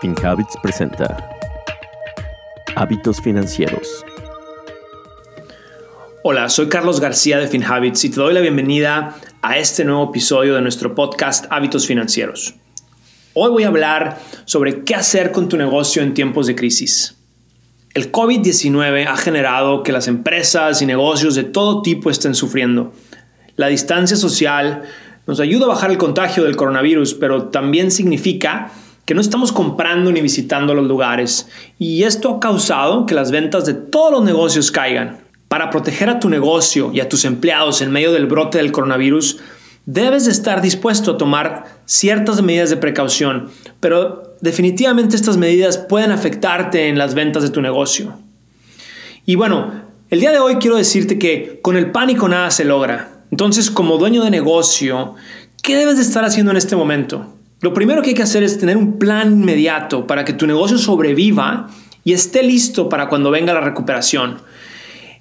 FinHabits presenta Hábitos Financieros. Hola, soy Carlos García de FinHabits y te doy la bienvenida a este nuevo episodio de nuestro podcast Hábitos Financieros. Hoy voy a hablar sobre qué hacer con tu negocio en tiempos de crisis. El COVID-19 ha generado que las empresas y negocios de todo tipo estén sufriendo. La distancia social nos ayuda a bajar el contagio del coronavirus, pero también significa que no estamos comprando ni visitando los lugares y esto ha causado que las ventas de todos los negocios caigan. Para proteger a tu negocio y a tus empleados en medio del brote del coronavirus, debes de estar dispuesto a tomar ciertas medidas de precaución, pero definitivamente estas medidas pueden afectarte en las ventas de tu negocio. Y bueno, el día de hoy quiero decirte que con el pánico nada se logra. Entonces, como dueño de negocio, ¿qué debes de estar haciendo en este momento? Lo primero que hay que hacer es tener un plan inmediato para que tu negocio sobreviva y esté listo para cuando venga la recuperación.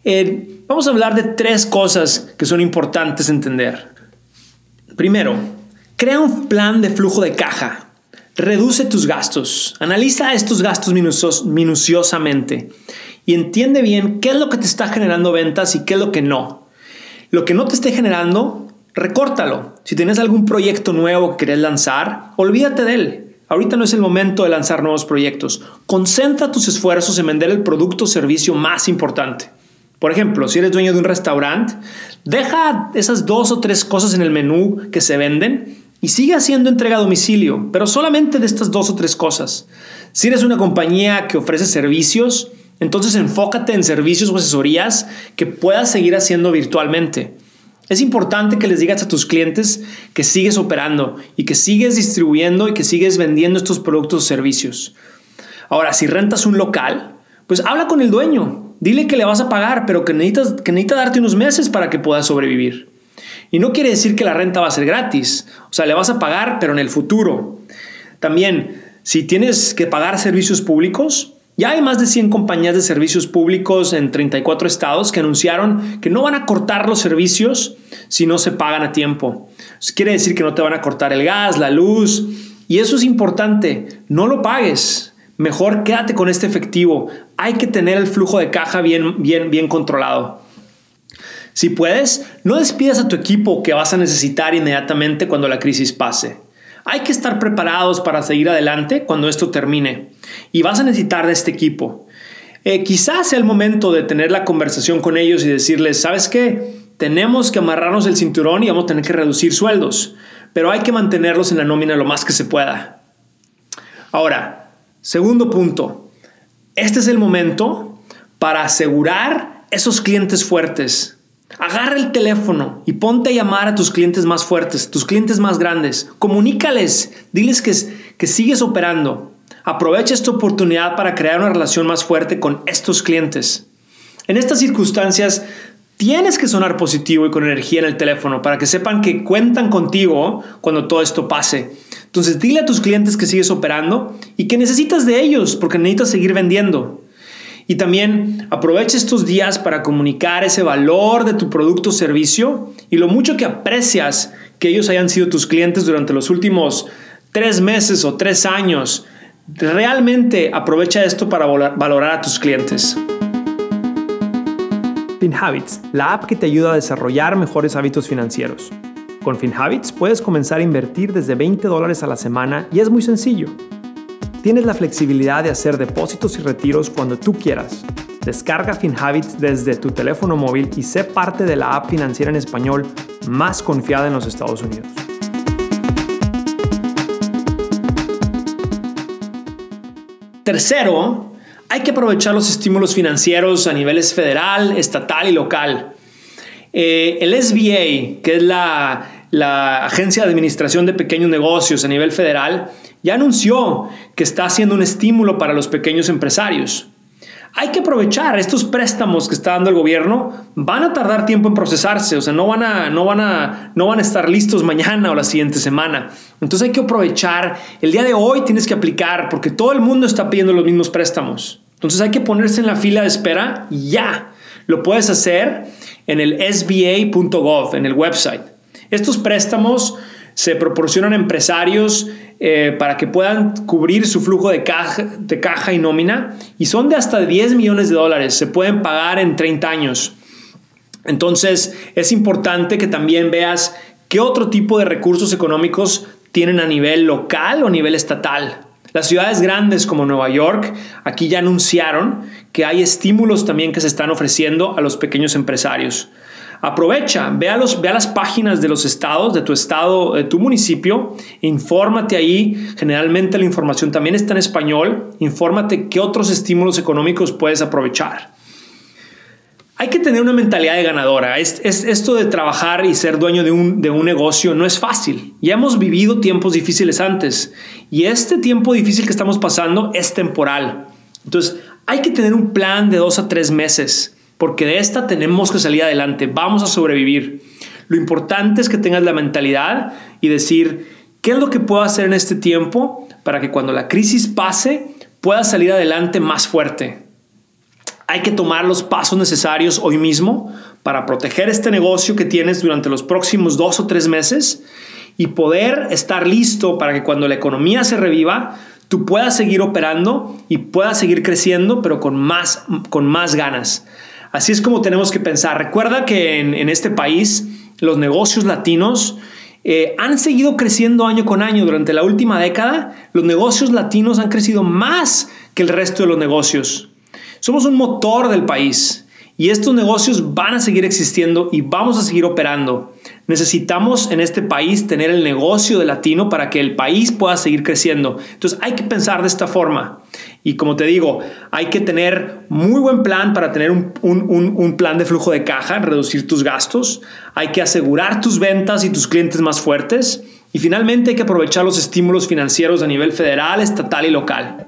Eh, vamos a hablar de tres cosas que son importantes entender. Primero, crea un plan de flujo de caja. Reduce tus gastos. Analiza estos gastos minuciosamente y entiende bien qué es lo que te está generando ventas y qué es lo que no. Lo que no te esté generando, recórtalo. Si tienes algún proyecto nuevo que querés lanzar, olvídate de él. Ahorita no es el momento de lanzar nuevos proyectos. Concentra tus esfuerzos en vender el producto o servicio más importante. Por ejemplo, si eres dueño de un restaurante, deja esas dos o tres cosas en el menú que se venden y sigue haciendo entrega a domicilio, pero solamente de estas dos o tres cosas. Si eres una compañía que ofrece servicios, entonces enfócate en servicios o asesorías que puedas seguir haciendo virtualmente. Es importante que les digas a tus clientes que sigues operando y que sigues distribuyendo y que sigues vendiendo estos productos o servicios. Ahora, si rentas un local, pues habla con el dueño. Dile que le vas a pagar, pero que, necesitas, que necesita darte unos meses para que puedas sobrevivir. Y no quiere decir que la renta va a ser gratis. O sea, le vas a pagar, pero en el futuro. También, si tienes que pagar servicios públicos, ya hay más de 100 compañías de servicios públicos en 34 estados que anunciaron que no van a cortar los servicios si no se pagan a tiempo. Eso quiere decir que no te van a cortar el gas, la luz. Y eso es importante. No lo pagues. Mejor quédate con este efectivo. Hay que tener el flujo de caja bien, bien, bien controlado. Si puedes, no despidas a tu equipo que vas a necesitar inmediatamente cuando la crisis pase. Hay que estar preparados para seguir adelante cuando esto termine y vas a necesitar de este equipo. Eh, quizás sea el momento de tener la conversación con ellos y decirles, ¿sabes qué? Tenemos que amarrarnos el cinturón y vamos a tener que reducir sueldos, pero hay que mantenerlos en la nómina lo más que se pueda. Ahora, segundo punto, este es el momento para asegurar esos clientes fuertes Agarra el teléfono y ponte a llamar a tus clientes más fuertes, tus clientes más grandes. Comunícales, diles que, que sigues operando. Aprovecha esta oportunidad para crear una relación más fuerte con estos clientes. En estas circunstancias, tienes que sonar positivo y con energía en el teléfono para que sepan que cuentan contigo cuando todo esto pase. Entonces, dile a tus clientes que sigues operando y que necesitas de ellos porque necesitas seguir vendiendo. Y también aprovecha estos días para comunicar ese valor de tu producto o servicio y lo mucho que aprecias que ellos hayan sido tus clientes durante los últimos tres meses o tres años. Realmente aprovecha esto para valorar a tus clientes. FinHabits, la app que te ayuda a desarrollar mejores hábitos financieros. Con FinHabits puedes comenzar a invertir desde 20 dólares a la semana y es muy sencillo. Tienes la flexibilidad de hacer depósitos y retiros cuando tú quieras. Descarga FinHabits desde tu teléfono móvil y sé parte de la app financiera en español más confiada en los Estados Unidos. Tercero, hay que aprovechar los estímulos financieros a niveles federal, estatal y local. Eh, el SBA, que es la, la Agencia de Administración de Pequeños Negocios a nivel federal, ya anunció que está haciendo un estímulo para los pequeños empresarios. Hay que aprovechar estos préstamos que está dando el gobierno, van a tardar tiempo en procesarse, o sea, no van a, no van a, no van a estar listos mañana o la siguiente semana. Entonces hay que aprovechar, el día de hoy tienes que aplicar porque todo el mundo está pidiendo los mismos préstamos. Entonces hay que ponerse en la fila de espera ya. Lo puedes hacer en el sba.gov, en el website. Estos préstamos se proporcionan empresarios eh, para que puedan cubrir su flujo de caja, de caja y nómina y son de hasta 10 millones de dólares, se pueden pagar en 30 años. Entonces es importante que también veas qué otro tipo de recursos económicos tienen a nivel local o a nivel estatal. Las ciudades grandes como Nueva York aquí ya anunciaron que hay estímulos también que se están ofreciendo a los pequeños empresarios. Aprovecha, ve a, los, ve las páginas de los estados, de tu estado, de tu municipio, infórmate ahí. Generalmente la información también está en español. Infórmate qué otros estímulos económicos puedes aprovechar. Hay que tener una mentalidad de ganadora. Es, esto de trabajar y ser dueño de un, de un negocio no es fácil. Ya hemos vivido tiempos difíciles antes y este tiempo difícil que estamos pasando es temporal. Entonces, hay que tener un plan de dos a tres meses porque de esta tenemos que salir adelante, vamos a sobrevivir. Lo importante es que tengas la mentalidad y decir, ¿qué es lo que puedo hacer en este tiempo para que cuando la crisis pase pueda salir adelante más fuerte? Hay que tomar los pasos necesarios hoy mismo para proteger este negocio que tienes durante los próximos dos o tres meses y poder estar listo para que cuando la economía se reviva, tú puedas seguir operando y puedas seguir creciendo, pero con más, con más ganas. Así es como tenemos que pensar. Recuerda que en, este país los negocios latinos eh, han seguido creciendo año con año. Durante la última década, los negocios latinos han crecido más que el resto de los negocios. Somos un motor del país y estos negocios van a seguir existiendo y vamos a seguir operando. Necesitamos en este país tener el negocio de latino para que el país pueda seguir creciendo. Entonces hay que pensar de esta forma. Y como te digo, hay que tener muy buen plan para tener un, plan de flujo de caja, reducir tus gastos. Hay que asegurar tus ventas y tus clientes más fuertes. Y finalmente hay que aprovechar los estímulos financieros a nivel federal, estatal y local.